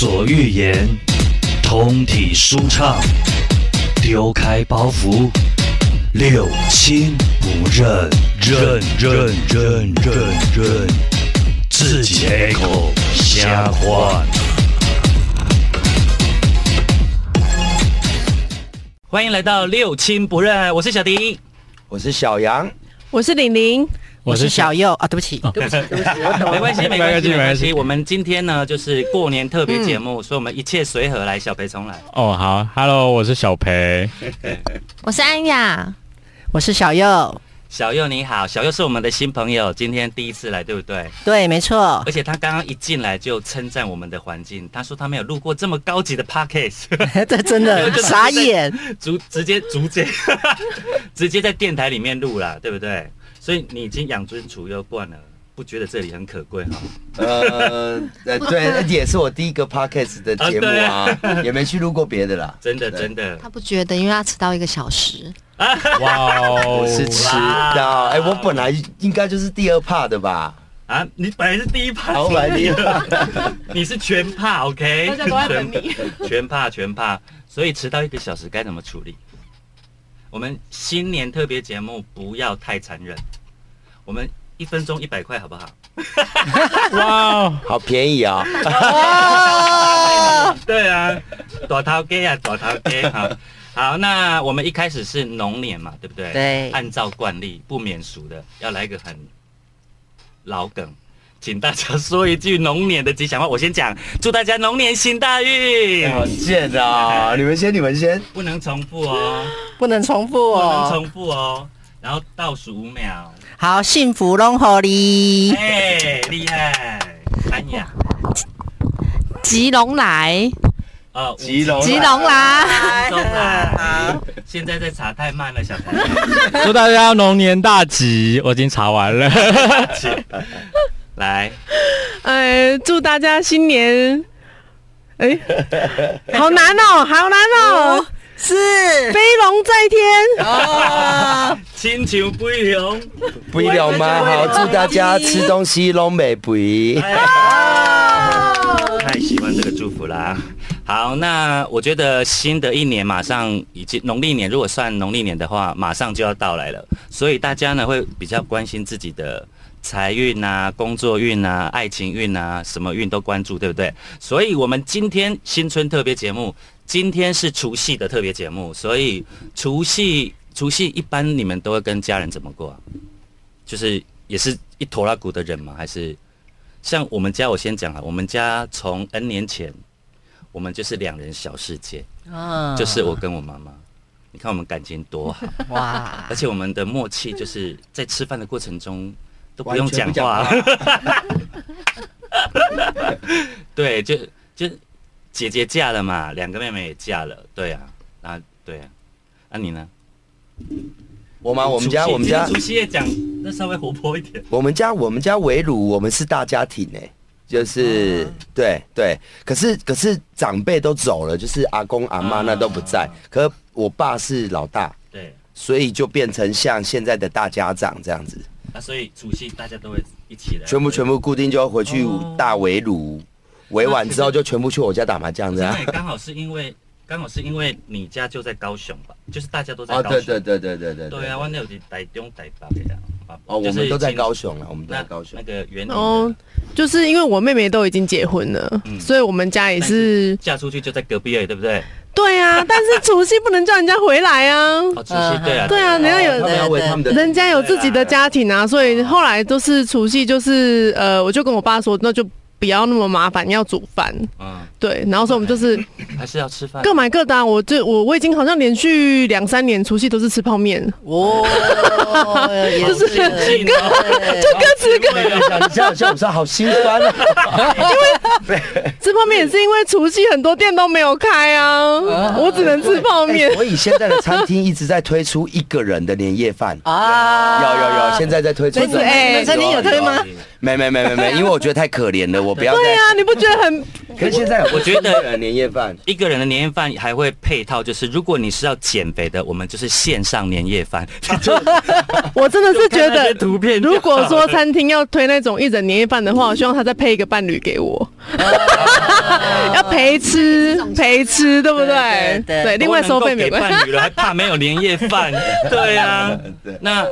所欲言，通体舒畅，丢开包袱，六亲不认，认认认认认，自己开口瞎话。欢迎来到六亲不认，我是小迪。我是小杨，我是玲玲，我是小右啊，对不起，对不起，对不起，我懂 没关系，没关系，没关系我们今天呢，就是过年特别节目，所以我们一切随和来，小培重来。哦，好，Hello，我是小培，我是安雅，我是小右，小右你好，小右是我们的新朋友，今天第一次来，对不对？对，没错。而，且他刚刚一进来就称赞我们的环境，他说他没有录过这么高级的 podcast，这真的傻眼，直直接直接直接在电台里面录了，对不对？所以你已经养尊处优惯了，不觉得这里很可贵哈？呃，呃 对，也是我第一个 podcast 的节目啊，也没去录过别的啦。真的真的他，不觉得，因为他迟到一个小时，哇哦我是迟到，哎，我本来应该就是第二 part 的吧？啊，你本来是第一趴，好，我来第二。你是全怕，OK？大家都在等你全全怕全怕，所以迟到一个小时该怎么处理？我们新年特别节目不要太残忍，我们一分钟一百块好不好？哇哦，好便宜啊！对啊，大头鸡啊，大头鸡好。好，那我们一开始是龙年嘛，对不对？对按照惯例，不免俗的要来一个很老梗，请大家说一句龙年的吉祥话。我先讲，祝大家龙年行大运。好贱啊！你们先，你们先。不能重复哦，不能重复哦不能哦，重复哦。然后倒数五秒，好，幸福龙合你，哎，厉害！安雅，吉龙来，哦，吉龙吉龙来。现在在查太慢了，小朋友。祝大家龙年大吉，我已经查完了，来，呃，祝大家新年，哎，好难哦，好难哦，是。飞龙在天，啊，亲像飞龙，不一了吗？好，祝大家吃东西拢美不一。太喜欢这个祝福啦。好，那我觉得新的一年马上已经农历年，如果算农历年的话，马上就要到来了，所以大家呢会比较关心自己的财运啊、工作运啊、爱情运啊，什么运都关注，对不对？所以我们今天新春特别节目，今天是除夕的特别节目，所以除夕除夕一般你们都会跟家人怎么过啊？就是也是一坨拉骨的人吗？还是像我们家，我先讲啊，我们家从 N 年前，我们就是两人小世界，啊就是我跟我妈妈。你看我们感情多好，哇，而且我们的默契就是在吃饭的过程中都不用讲话。对，就就姐姐嫁了嘛，两个妹妹也嫁了，对啊，那对啊，那、你呢？我吗？我们家，我们家今天，除夕夜讲，那稍微活泼一点。我们家，我们家围炉，我们是大家庭哎、就是、对对，可是可是长辈都走了，就是阿公阿妈啊那都不在，可我爸是老大，对，所以就变成像现在的大家长这样子，啊，所以除夕大家都会一起来，全部全部固定就要回去哦大围炉，围完之后就全部去我家打麻将这样刚好是因为刚好是因为你家就在高雄吧，就是大家都在哦，高雄。对对对对对对对啊，我那有在台中、台北的啊。哦，我们都在高雄了，我们都那在高雄那。个原理哦，就是因为我妹妹都已经结婚了，嗯所以我们家也是，嫁出去就在隔壁而已，对不对？对啊，但是除夕不能叫人家回来啊，哦，除夕对啊，对啊，人家有他们要为他们的人家有自己的家庭啊，所以后来都是除夕，就是呃，我就跟我爸说，那就不要那么麻烦，要煮饭。嗯，对，然后所以我们就是还是要吃饭。各买各的啊、我这我我已经好像连续两三年除夕都是吃泡面，哦，就是吃各对对对，你这样像我说好心酸啊！因为吃泡面也是因为除夕很多店都没有开啊，我只能吃泡面哎。所以现在的餐厅一直在推出一个人的年夜饭，啊有有有，现在在推出。哎餐厅有推吗？没没没没没，因为我觉得太可怜了，我不要再。对啊，你不觉得很？可是现在我觉得年夜饭，一个人的年夜饭还会配套，就是如果你是要减肥的，我们就是线上年夜饭。我真的是觉得，图片如果说餐厅要推那种一整年夜饭的话，我希望他再配一个伴侣给我。要陪吃陪吃，对不对对？另外收费没给关系。伴侣了，还怕没有年夜饭？对啊，那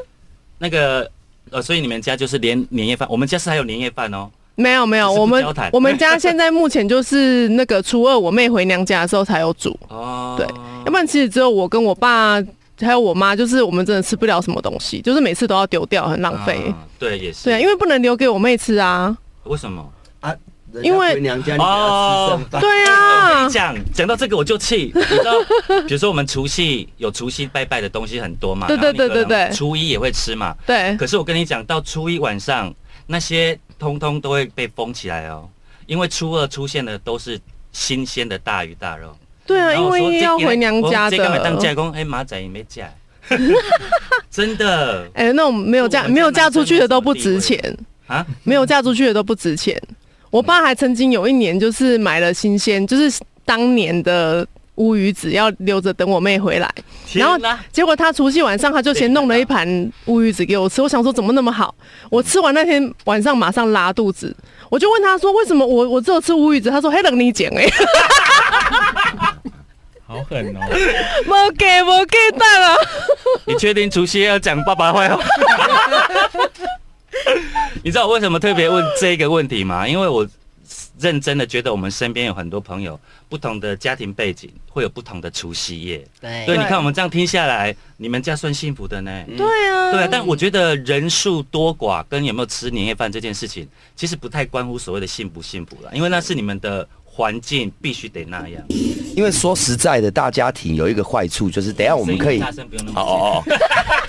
那个呃，所以你们家就是连年夜饭，我们家是还有年夜饭哦。没有没有，我们我们家现在目前就是那个初二我妹回娘家的时候才有煮，哦，对要不然其实只有我跟我爸还有我妈，就是我们真的吃不了什么东西，就是每次都要丢掉，很浪费。啊对，也是。对啊，因为不能留给我妹吃啊。为什么？啊，因为回娘家你给他吃剩饭，对啊我跟啊你，讲，讲到这个我就气，你知道，比如说我们除夕有除夕拜拜的东西很多嘛，对对对对对初一也会吃嘛。对可是我跟你讲，到初一晚上那些通通都会被封起来哦，因为初二出现的都是新鲜的大鱼大肉。对啊，因为要回娘家这个买当的。嫁公，哎，马仔也没嫁，真的 哎，那种没有嫁没有嫁出去的都不值钱，啊，没有嫁出去的都不值钱。我爸还曾经有一年就是买了新鲜，就是当年的乌鱼子要留着等我妹回来，然后结果他除夕晚上他就先弄了一盘乌鱼子给我吃，我想说怎么那么好？我吃完那天晚上马上拉肚子，我就问他说为什么我我只有吃乌鱼子？他说黑冷你捡哎，好狠哦！没给没给蛋啊。你确定除夕要讲爸爸坏话？你知道我为什么特别问这个问题吗？因为我认真的觉得我们身边有很多朋友，不同的家庭背景会有不同的除夕夜。对对，你看我们这样听下来，你们家算幸福的呢。对啊，对啊，但我觉得人数多寡跟有没有吃年夜饭这件事情，其实不太关乎所谓的幸不幸福了，因为那是你们的环境必须得那样。因为说实在的，大家庭有一个坏处，就是等一下我们可以大声不用那么哦哦哦。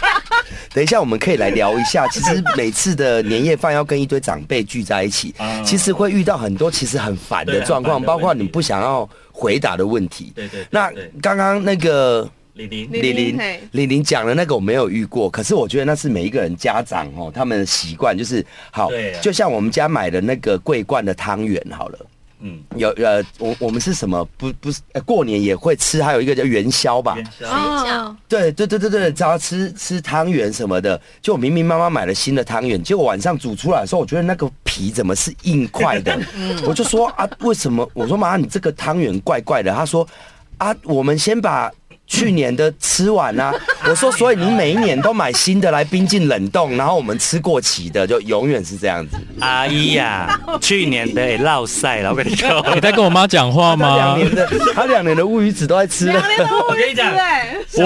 等一下，我们可以来聊一下。其实每次的年夜饭要跟一堆长辈聚在一起，啊其实会遇到很多其实很烦的状况，包括你不想要回答的问题。对对对那对刚刚那个李玲，李李玲嘿，李玲讲的那个我没有遇过，可是我觉得那是每一个人家长哦，他们的习惯就是好对啊，就像我们家买的那个桂冠的汤圆好了。嗯，有呃，我我们是什么？不不是、呃过年也会吃，还有一个叫元宵吧。元宵啊，对对对对对，只要吃吃汤圆什么的，就我明明妈妈买了新的汤圆，结果晚上煮出来的时候，我觉得那个皮怎么是硬块的？我就说啊，为什么？我说妈，你这个汤圆怪怪的。他说啊，我们先把。去年的吃完啊，我说，所以你每一年都买新的来冰进冷冻，然后我们吃过期的，就永远是这样子。阿姨呀、去年的也落晒了，我跟你说。你在跟我妈讲话吗两？年的，他两年的乌鱼子都在吃了。我跟你讲，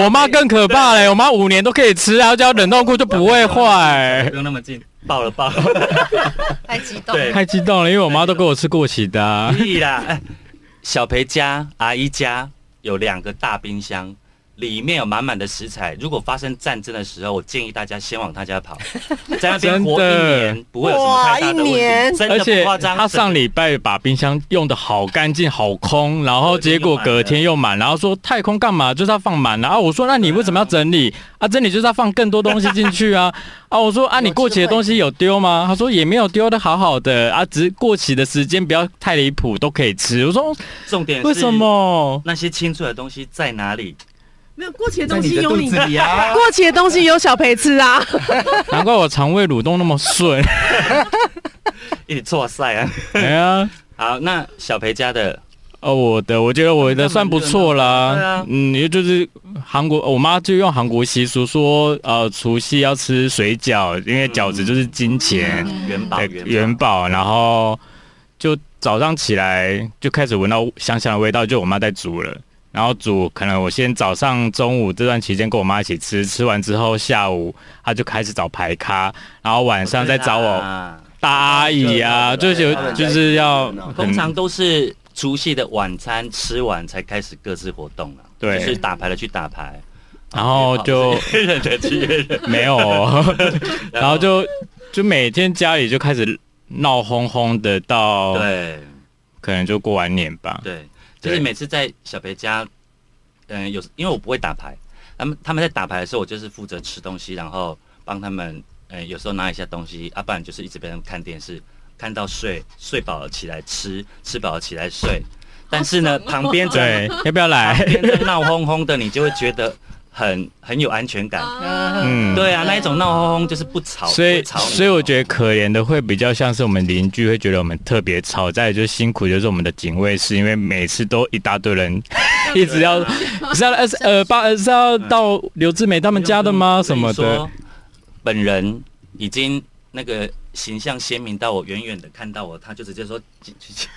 我妈更可怕嘞，我妈五年都可以吃啊，只要冷冻库就不会坏不。用那么近，爆了爆。太激动了。太激动了，因为我妈都给我吃过期的、啊。可以啦，哎，小培家、阿姨家有两个大冰箱。里面有满满的食材，如果发生战争的时候，我建议大家先往他家跑，在那边活一年，不会有什么太大的问哇一年题。真的而且不夸张。他上礼拜把冰箱用的好干净、好空，然后结果隔天又满，然后说太空干嘛？就是要放满。然后我说那你为什么要整理？啊，整理就是要放更多东西进去啊。啊，我说啊，你过期的东西有丢吗？他说也没有丢的好好的啊，只是过期的时间不要太离谱，都可以吃。我说重点是为什么？那些清出来的东西在哪里？没有过期的在东西有你你的肚子里啊！过期的东西有小培吃啊。难怪我肠胃蠕动那么顺。一起错赛啊！哎呀。好，那小培家的哦，我的，我觉得我的算不错啦。啊嗯，也就是韩国，我妈就用韩国习俗说，呃，除夕要吃水饺，因为饺子就是金钱、元宝元元宝，然后就早上起来就开始闻到香香的味道，就我妈在煮了。然后煮，可能我先早上、中午这段期间跟我妈一起吃，吃完之后下午她就开始找排咖，然后晚上再找我啊。大阿姨啊，就是就是要通常都是除夕的晚餐吃完才开始各自活动了。对。就是打牌的去打牌，然后就约人的去约人，没有。哦，然后就就每天家里就开始闹哄哄的，到对。可能就过完年吧。对，就是每次在小培家，嗯、有因为我不会打牌，他们他们在打牌的时候，我就是负责吃东西，然后帮他们，嗯、有时候拿一下东西，啊，不然就是一直被他们看电视，看到睡，睡饱了起来吃，吃饱了起来睡。但是呢，旁边 对，要不要来？闹哄哄的，你就会觉得很很有安全感。嗯，对啊，那一种闹哄哄就是不吵，所以吵所以我觉得可怜的会比较像是我们邻居会觉得我们特别吵，再就是辛苦就是我们的警卫室，因为每次都一大堆人一直要是要呃是呃爸呃是要到刘志美他们家的吗？什么的？本人已经那个形象鲜明到我远远的看到我，他就直接说进去。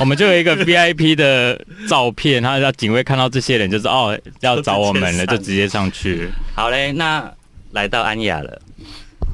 我们就有一个 VIP 的照片，他让警卫看到这些人，就是哦要找我们了，就直接上去。好嘞，那来到安雅了，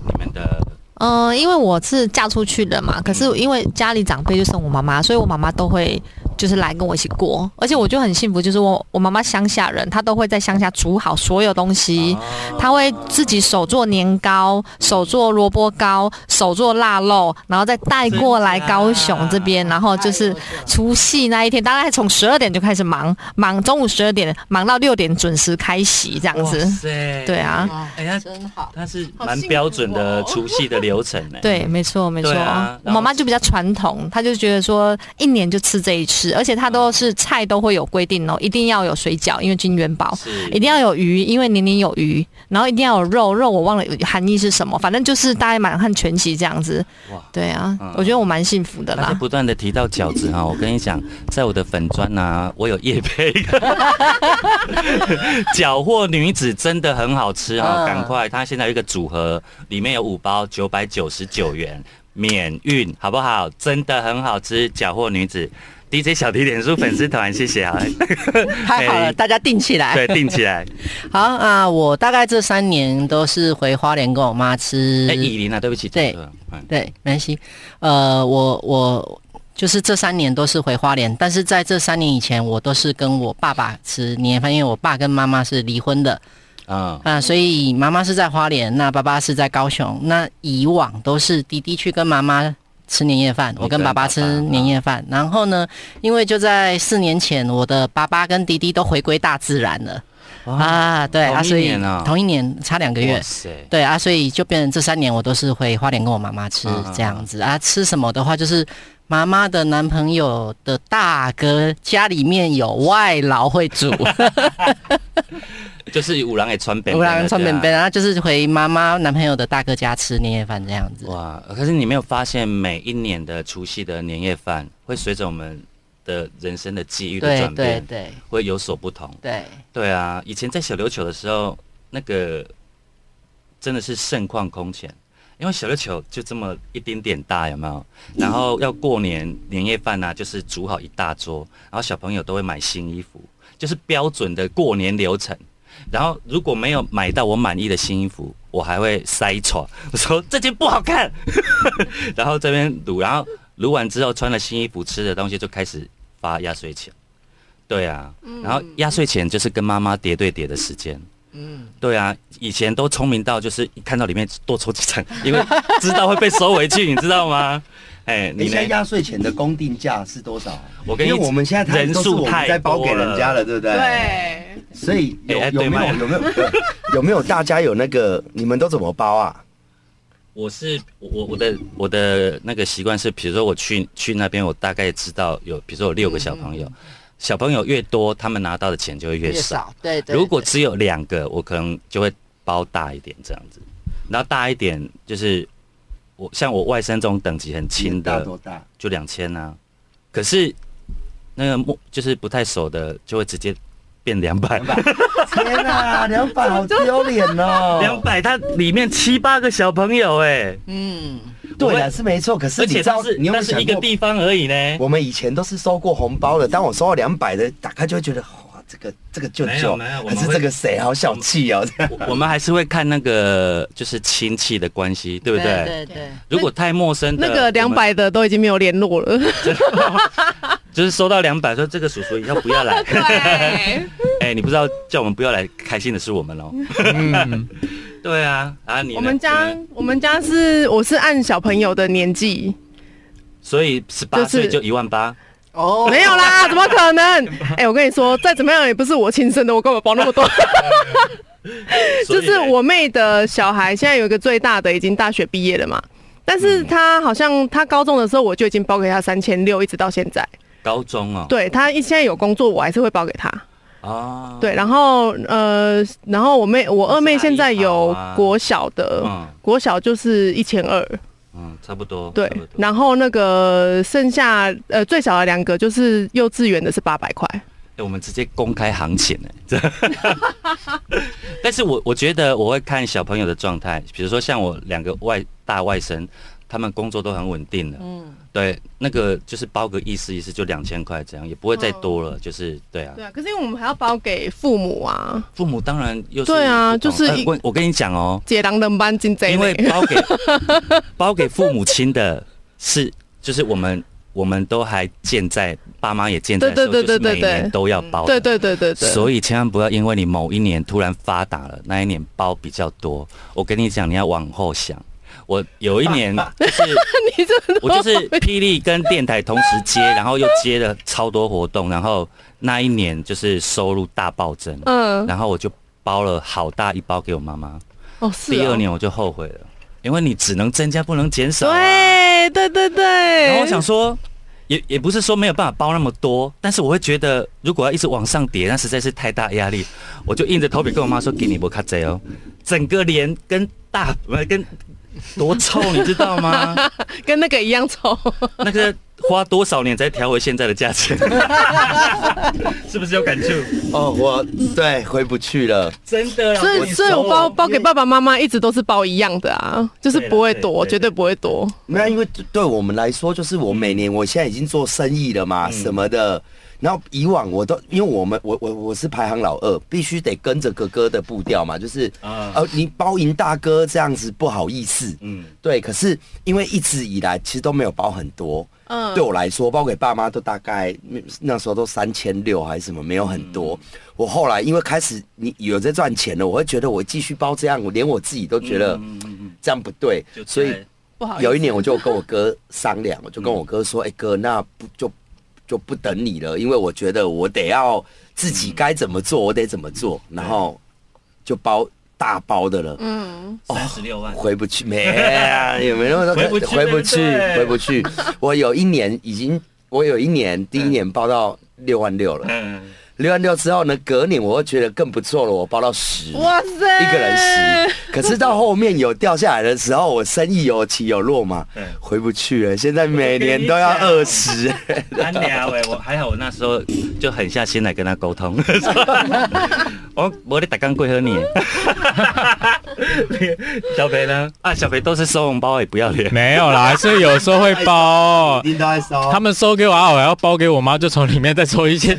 你们的嗯、因为我是嫁出去的嘛，可是因为家里长辈就剩我妈妈，所以我妈妈都会就是来跟我一起过，而且我就很幸福，就是我我妈妈乡下人，她都会在乡下煮好所有东西，她会自己手做年糕、手做萝卜糕、手做腊肉，然后再带过来高雄这边，然后就是除夕那一天，大概从十二点就开始忙，忙中午十二点忙到六点准时开席这样哇子。塞，对啊，哎呀，真好。它是蛮标准的哦除夕的流程呢。对，没错，没错。啊我妈妈就比较传统，她就觉得说一年就吃这一次，而且它都是菜都会有规定哦，一定要有水饺，因为金元宝。一定要有鱼，因为年年有余，然后一定要有肉，肉我忘了含义是什么，反正就是大家满汉全席这样子。哇。对啊，嗯我觉得我蛮幸福的啦。不断的提到饺子哈，我跟你讲，在我的粉砖呐、我有叶配 缴获女子真的很好吃哈，嗯赶快，它现在有一个组合，里面有五包，九百九十九元免运，好不好？真的很好吃，饺货女子。DJ 小提点书粉丝团，谢谢啊！太好了，哎大家定起来。对，定起来。好啊，我大概这三年都是回花莲跟我妈吃。哎，以琳啊，对不起，对对，没关系。呃，我我就是这三年都是回花莲，但是在这三年以前，我都是跟我爸爸吃年夜饭，因为我爸跟妈妈是离婚的嗯，啊、所以妈妈是在花莲，那爸爸是在高雄。那以往都是弟弟去跟妈妈。吃年夜饭，我跟爸爸吃年夜饭。然后呢，因为就在四年前，我的爸爸跟弟弟都回归大自然了。啊，对啊，所以同一年差两个月。对啊，所以就变成这三年我都是回花莲跟我妈妈吃这样子。啊。吃什么的话，就是妈妈的男朋友的大哥家里面有外劳会煮，就是五郎也穿本，我两个穿便便，然后就是回妈妈男朋友的大哥家吃年夜饭这样子。哇！可是你没有发现，每一年的除夕的年夜饭会随着我们的人生的际遇的转变，对对会有所不同。对，对啊，以前在小琉球的时候，那个真的是盛况空前，因为小琉球就这么一丁点大，有没有？然后要过年年夜饭呢、啊，就是煮好一大桌，然后小朋友都会买新衣服，就是标准的过年流程。然后如果没有买到我满意的新衣服，我还会塞错，我 说这件不好看，然后这边撸，然后撸完之后穿了新衣服，吃的东西就开始发压岁钱。对啊，然后压岁钱就是跟妈妈叠对叠的时间。嗯，对啊，以前都聪明到就是一看到里面多抽几张，因为知道会被收回去，你知道吗？哎，你呢你现在？压岁钱的公定价是多少？我跟你因为我们现在人数太在包给多了人家了，对不对？。对，所以有有没有有没有有有没有大家有那个你们都怎么包啊？我是我我的我的那个习惯是，比如说我去去那边，我大概知道有，比如说有六个小朋友，小朋友越多，他们拿到的钱就会越少。，对对。如果只有两个，我可能就会包大一点这样子，然后大一点就是我像我外甥这种等级很轻的，大多大？就两千啊。可是那个木就是不太熟的，就会直接变两百。天啊，两百好 丢脸哦！两百，它里面七八个小朋友哎，嗯，对啊，是没错。可是而你且它是你有没那是一个地方而已呢。我们以前都是收过红包的，当我收到两百的，打开就会觉得哇，这个这个舅没有舅还是这个谁好小气哦。我我们还是会看那个就是亲戚的关系，对不对？对对。如果太陌生的，那个两百的都已经没有联络了。就是收到两百，说这个叔叔以后不要来。对，哎、你不知道叫我们不要来，开心的是我们哦。嗯，对啊，啊你我们家我们家是我是按小朋友的年纪，所以十八岁就一万八，哦没有啦，怎么可能？哎、我跟你说，再怎么样也不是我亲生的，我根本包那么多。就是我妹的小孩，现在有一个最大的已经大学毕业了嘛，但是嗯他好像他高中的时候我就已经包给他三千六，一直到现在。高中哦，对他一现在有工作，我还是会包给他。哦，对，然后呃，然后我妹我二妹现在有国小的，嗯国小就是一千二，嗯，差不多，对然后那个剩下呃最小的两个就是幼稚园的是八百块，欸我们直接公开行情呢。这 但是我我觉得我会看小朋友的状态，比如说像我两个外大外甥，他们工作都很稳定的，嗯，对，那个就是包个意思意思就两千块这样，也不会再多了，就是对啊。对啊，可是因为我们还要包给父母啊，父母当然又是对啊就是呃我我跟你讲哦，解囊人班进这一因为，包给 包给父母亲的是，就是我们我们都还健在，爸妈也健在的时候，对对对就是每对对年都要包的。对对对对对，所以千万不要因为你某一年突然发达了，那一年包比较多。我跟你讲，你要往后想。我有一年 就是你这我就是霹雳跟电台同时接，然后又接了超多活动，然后那一年就是收入大暴增，嗯然后我就包了好大一包给我妈妈。哦是哦第二年我就后悔了，因为你只能增加不能减少、啊。对对对对，然后我想说，也也不是说没有办法包那么多，但是我会觉得，如果要一直往上叠，那实在是太大压力。我就硬着头皮跟我妈说：“给你不卡贼哦，整个脸跟大呃跟 多臭，你知道吗？跟那个一样臭，那个花多少年才调回现在的价钱？是不是有感触？哦，我对回不去了。真的啦，所以所以我包包给爸爸妈妈一直都是包一样的啊，就是不会多，对对对绝对不会多。没有，因为对我们来说，就是我每年我现在已经做生意了嘛，什么的。然后以往我都因为我们我我我是排行老二，必须得跟着哥哥的步调嘛，就是啊。呃你包赢大哥这样子不好意思，嗯，对。可是因为一直以来其实都没有包很多，嗯。对我来说包给爸妈都大概那时候都三千六还是什么，没有很多。我后来因为开始你有在赚钱了，我会觉得我继续包这样，我连我自己都觉得这样不对，就所以不好意思，有一年我就跟我哥商量，我就跟我哥说：“哎、哥，那不就就不等你了，因为我觉得我得要自己该怎么做，我得怎么做，然后就包大包的了，嗯，三十六万，回不去，没啊，有没有那么 回不去回不去回不去。我有一年已经，我有一年第一年包到六万六了，嗯，六万六之后呢，隔年我会觉得更不错了，我包到十。哇塞，一个人十，可是到后面有掉下来的时候，我生意有起有落嘛嗯，回不去了。现在每年都要二十，安娘喂，我还好，我那时候就狠下心来跟他沟通。我我得打刚贵和你，小肥呢？啊，小肥都是收红包也不要脸。没有啦，所以有时候会包。定都在收他们收给我啊，我要包给我妈，就从里面再抽一些。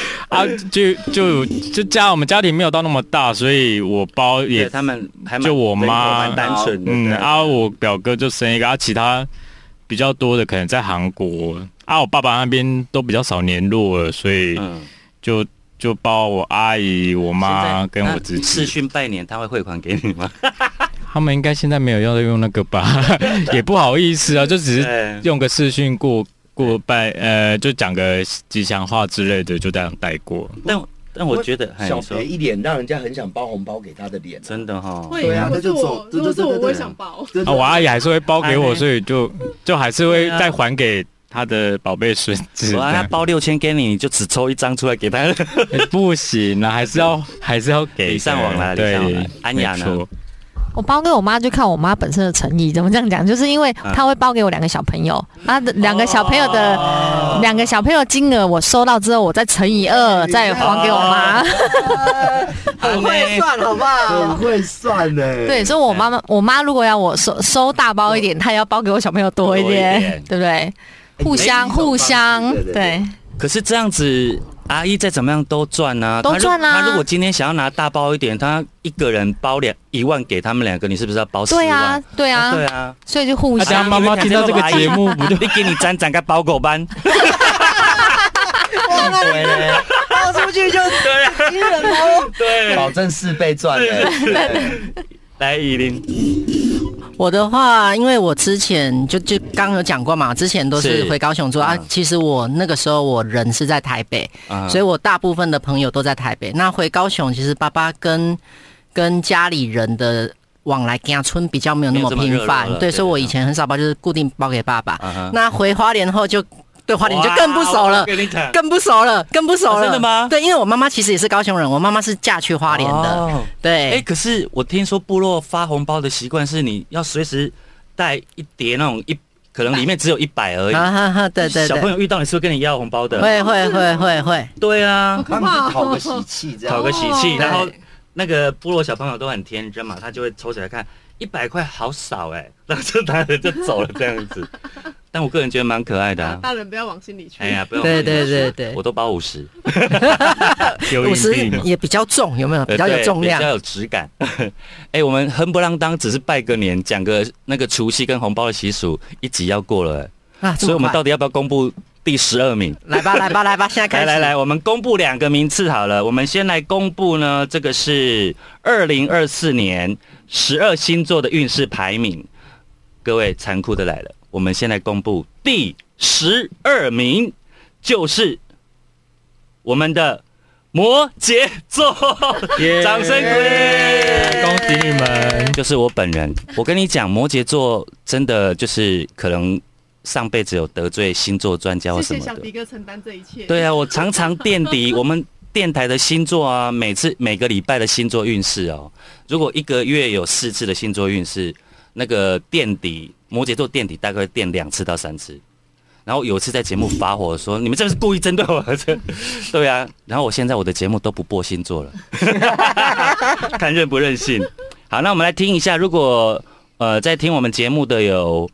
啊，就就就家我们家庭没有到那么大，所以我包也他们还蛮就我妈蛮单纯的。嗯啊，我表哥就生一个，啊，其他比较多的可能在韩国啊，我爸爸那边都比较少联络了，所以嗯，就就包我阿姨、我妈跟我自己视子，讯拜年他会汇款给你吗？他们应该现在没有要用那个吧，也不好意思啊，就只是用个视讯过过拜，呃，就讲个吉祥话之类的，就这样带过。但但我觉得，哎小你说。肥一脸让人家很想包红包给他的脸，真的哈，会对啊如果是我这就走如果是我，会想包。啊，我阿姨还是会包给我，哎所以就就还是会再还给他的宝贝孙子。我让他包六千给你，你就只抽一张出来给他。欸不行啊，还是要还是要给的。礼尚往来礼尚往来对，安雅呢我包给我妈就看我妈本身的诚意，怎么这样讲？就是因为她会包给我两个小朋友，啊，两个小朋友的两个小朋友金额我收到之后，我再乘以二，再还给我妈。很会算，好不好？很会算呢。对，所以我妈妈我妈如果要我收收大包一点，她也要包给我小朋友多一点点，对不对？互相互相对。可是这样子，阿姨再怎么样都赚啊，都赚啊他如他如果今天想要拿大包一点，他一个人包两一万给他们两个，你是不是要包十万？对啊，对啊，对啊。所以就互相。妈妈听到这个节目不就 你给你攒攒个包狗班，对嘞，包出去就 对啊，惊人包，对，保证四倍赚的。对来依林，我的话，因为我之前就就刚有讲过嘛，之前都是是回高雄住啊嗯。其实我那个时候我人是在台北，啊所以我大部分的朋友都在台北。那回高雄，其实爸爸跟跟家里人的往来家村比较没有那么频繁，对，所以我以前很少包，就是固定包给爸爸。那回花莲后就对花莲就更不熟了哇我。跟你讲，更不熟了，更不熟了。啊真的吗对，因为我妈妈其实也是高雄人，我妈妈是嫁去花莲的。哦对，哎、可是我听说部落发红包的习惯是你要随时带一叠那种一，可能里面只有一百而已。哈哈哈，对对对，小朋友遇到你是会跟你要红包的。会会会会会，对啊，他们是讨个喜气，这样讨个喜气，哦然后那个部落小朋友都很天真嘛，他就会抽起来看，一百块好少哎、然后就拿着就走了这样子。但我个人觉得蛮可爱的、啊。大人不要往心里去。哎呀，不用，对对对对我，都包五十，五十。也比较重，有没有？比较有重量比较。有质感。哎、我们横不浪当只是拜个年，讲个那个除夕跟红包的习俗，一集要过了、所以我们到底要不要公布第十二名？来吧来吧来吧，现在开始。来来来，我们公布两个名次好了。我们先来公布呢，这个是二零二四年十二星座的运势排名。各位，残酷的来了，我们先来公布第十二名，就是我们的摩羯座。耶掌声鼓励恭喜你们！就是我本人。我跟你讲，摩羯座真的就是可能上辈子有得罪星座专家或什么的谢谢小迪。哥承担这一切。对啊，我常常垫底 我们电台的星座啊，每次每个礼拜的星座运势哦。如果一个月有四次的星座运势，那个垫底摩羯座垫底大概垫两次到三次。然后有一次在节目发火说：“你们这是故意针对我。”这对啊。然后我现在我的节目都不播星座了，看任不任性。好，那我们来听一下，如果呃在听我们节目的有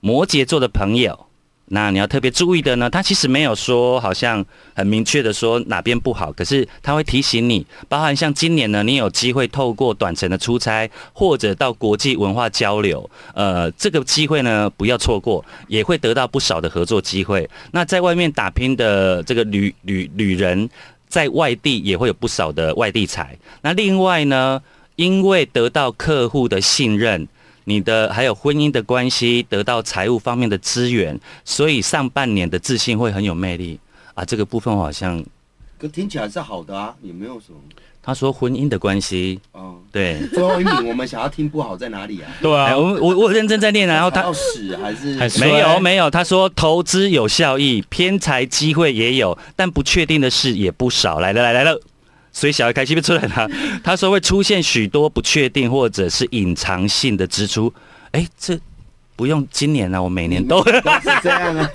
摩羯座的朋友，那你要特别注意的呢，他其实没有说好像很明确的说哪边不好，可是他会提醒你，包含像今年呢，你有机会透过短程的出差或者到国际文化交流，呃，这个机会呢不要错过，也会得到不少的合作机会。那在外面打拼的这个旅旅旅人，在外地也会有不少的外地财。那另外呢，因为得到客户的信任。你的还有婚姻的关系，得到财务方面的资源，所以上半年的自信会很有魅力啊。这个部分我好像可听起来是好的啊，也没有什么。他说婚姻的关系，嗯，对，最后一名我们想要听不好在哪里啊？哎，对啊，我我我认真在念啊，然后他要屎还是还是没有没有，他说投资有效益，偏财机会也有，但不确定的事也不少。来了来了来了，所以小孩开心不出来了。他说会出现许多不确定或者是隐藏性的支出。哎，这不用今年啊，我每年都都是这样啊？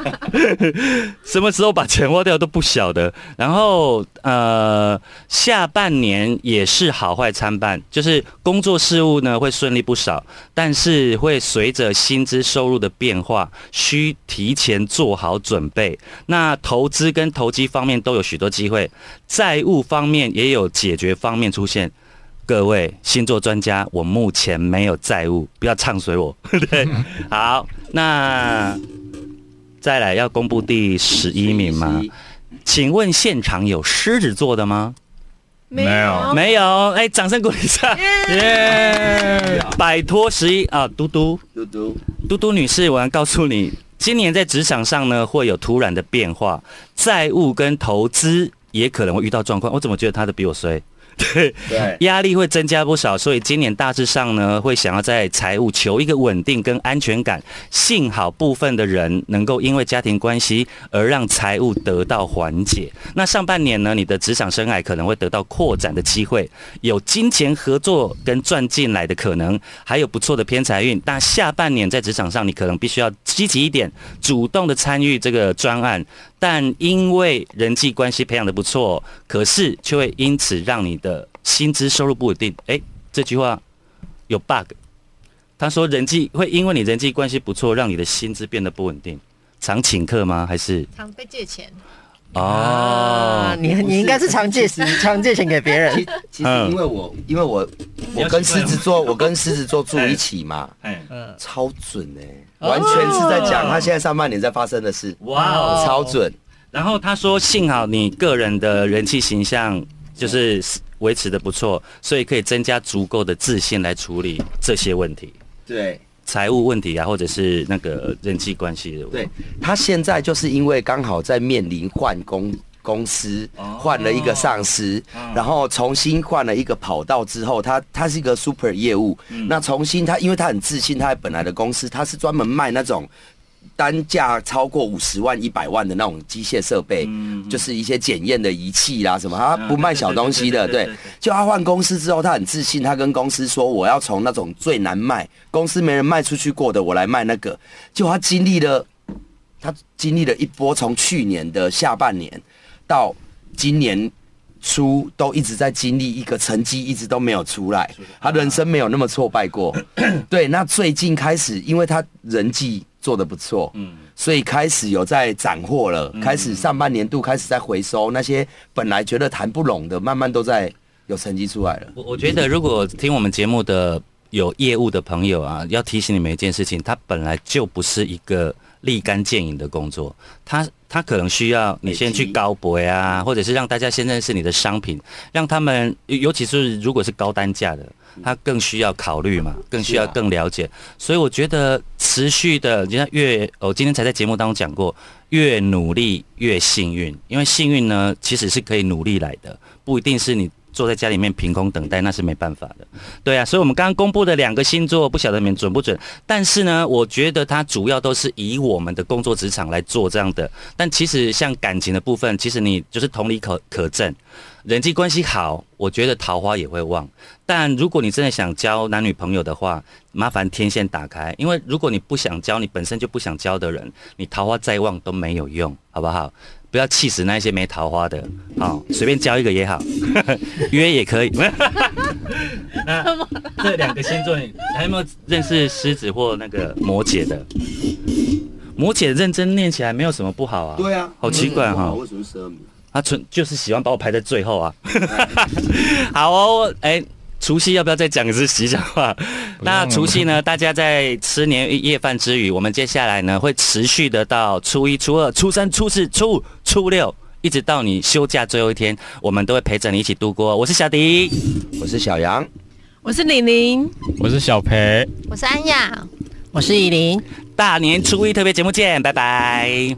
什么时候把钱花掉都不晓得。然后呃，下半年也是好坏参半，就是工作事务呢会顺利不少，但是会随着薪资收入的变化，需提前做好准备。那投资跟投机方面都有许多机会，债务方面也有解决方面出现。各位星座专家，我目前没有债务，不要唱衰我。对，好，那再来要公布第十一名吗？请问现场有狮子座的吗？没没有没有，哎，掌声鼓励一下。耶！摆脱十一啊，嘟嘟嘟嘟，嘟嘟女士，我要告诉你，今年在职场上呢会有突然的变化，债务跟投资也可能会遇到状况。我怎么觉得他的比我衰？对，对，压力会增加不少，所以今年大致上呢，会想要在财务求一个稳定跟安全感。幸好部分的人能够因为家庭关系而让财务得到缓解。那上半年呢，你的职场生涯可能会得到扩展的机会，有金钱合作跟赚进来的可能，还有不错的偏财运。但下半年在职场上，你可能必须要积极一点，主动的参与这个专案。但因为人际关系培养的不错，可是却会因此让你的薪资收入不稳定。诶，这句话有 bug。他说人际会因为你人际关系不错，让你的薪资变得不稳定。常请客吗？还是常被借钱，哦啊，？你你应该是常借常借钱给别人其。其实因为我因为我我跟狮子座，我跟狮子座住一起嘛，嗯，超准哎，完全是在讲他现在上半年在发生的事，哇哦！超准。然后他说，幸好你个人的人气形象就是维持的不错，所以可以增加足够的自信来处理这些问题。对财务问题啊，或者是那个人际关系的问题。对，他现在就是因为刚好在面临换公公司，换了一个上司，然后重新换了一个跑道之后，他他是一个 super 业务，那重新他因为他很自信，他在本来的公司他是专门卖那种。单价超过五十万、一百万的那种机械设备，嗯就是一些检验的仪器啦什么，他不卖小东西的。对，就他换公司之后，他很自信，他跟公司说我要从那种最难卖、公司没人卖出去过的，我来卖那个。就他经历了，他经历了一波，从去年的下半年到今年。初都一直在经历一个成绩一直都没有出来，他人生没有那么挫败过。对，那最近开始，因为他人际做的不错，嗯，所以开始有在斩获了，开始上半年度开始在回收那些本来觉得谈不拢的，慢慢都在有成绩出来了。我我觉得，如果听我们节目的有业务的朋友啊，要提醒你们一件事情，他本来就不是一个立竿见影的工作，它它可能需要你先去高博啊，或者是让大家先认识你的商品，让他们，尤尤其是如果是高单价的，他更需要考虑嘛，更需要更了解。所以我觉得持续的，你看越，我今天才在节目当中讲过，越努力越幸运，因为幸运呢其实是可以努力来的，不一定是你。坐在家里面凭空等待，那是没办法的。对啊，所以我们刚刚公布的两个星座，不晓得你们准不准？但是呢，我觉得它主要都是以我们的工作职场来做这样的。但其实像感情的部分，其实你就是同理可可证，人际关系好，我觉得桃花也会旺。但如果你真的想交男女朋友的话，麻烦天线打开，因为如果你不想交，你本身就不想交的人，你桃花再旺都没有用，好不好？不要气死那些没桃花的，好，随便交一个也好，约也可以。那这两个星座，你还有没有认识狮子或那个摩羯的？摩羯认真念起来没有什么不好啊。对啊，好奇怪哈、为什么十二名？他纯就是喜欢把我排在最后啊。好哦，哎、除夕要不要再讲一次吉祥话？那除夕呢？大家在吃年夜饭之余，我们接下来呢会持续的到初一、初二、初三、初四、初五、初六，一直到你休假最后一天，我们都会陪着你一起度过。我是小迪，我是小杨。我是李玲。我是小培。我是安雅。我是依林。大年初一特别节目见，拜拜。